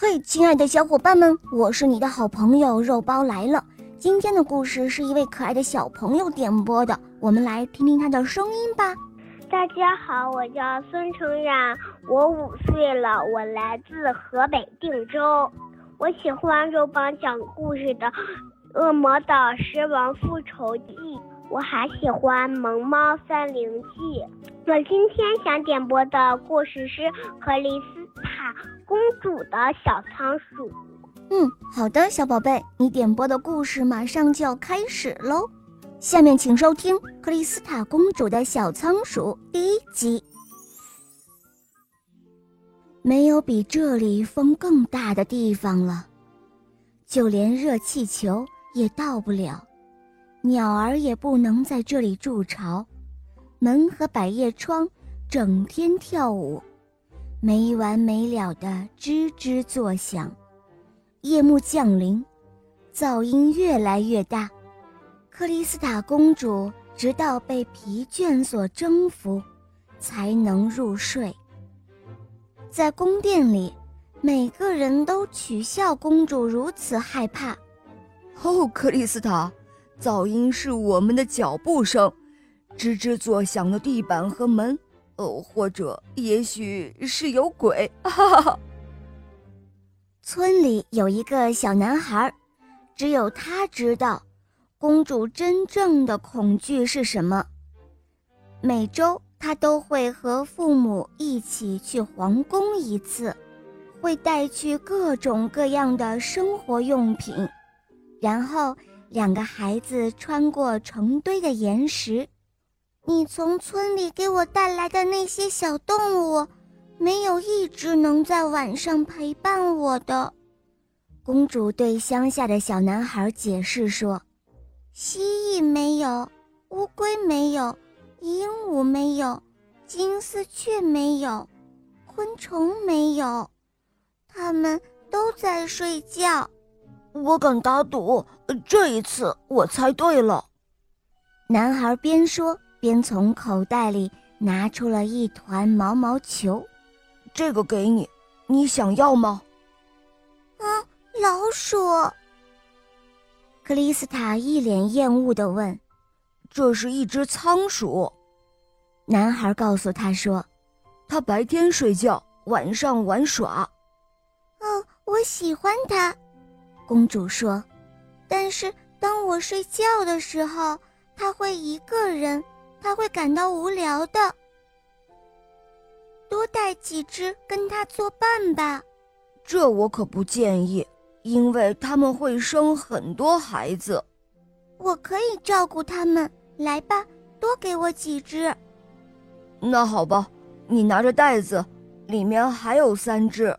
嘿，亲爱的小伙伴们，我是你的好朋友肉包来了。今天的故事是一位可爱的小朋友点播的，我们来听听他的声音吧。大家好，我叫孙成冉，我五岁了，我来自河北定州。我喜欢肉包讲故事的《恶魔岛狮王复仇记》，我还喜欢《萌猫三零记》。我今天想点播的故事是克里斯塔公主的小仓鼠。嗯，好的，小宝贝，你点播的故事马上就要开始喽。下面请收听《克里斯塔公主的小仓鼠》第一集。没有比这里风更大的地方了，就连热气球也到不了，鸟儿也不能在这里筑巢，门和百叶窗整天跳舞，没完没了的吱吱作响。夜幕降临，噪音越来越大，克里斯塔公主直到被疲倦所征服，才能入睡。在宫殿里，每个人都取笑公主如此害怕。哦，克里斯塔，噪音是我们的脚步声，吱吱作响的地板和门，哦，或者也许是有鬼。哈哈。村里有一个小男孩，只有他知道，公主真正的恐惧是什么。每周。他都会和父母一起去皇宫一次，会带去各种各样的生活用品，然后两个孩子穿过成堆的岩石。你从村里给我带来的那些小动物，没有一只能在晚上陪伴我的。公主对乡下的小男孩解释说：“蜥蜴没有，乌龟没有。”鹦鹉没有，金丝雀没有，昆虫没有，它们都在睡觉。我敢打赌，这一次我猜对了。男孩边说边从口袋里拿出了一团毛毛球，这个给你，你想要吗？啊，老鼠！克里斯塔一脸厌恶地问。这是一只仓鼠，男孩告诉他说：“它白天睡觉，晚上玩耍。”哦，我喜欢它，公主说。但是当我睡觉的时候，他会一个人，他会感到无聊的。多带几只跟他作伴吧。这我可不建议，因为他们会生很多孩子。我可以照顾他们。来吧，多给我几只。那好吧，你拿着袋子，里面还有三只。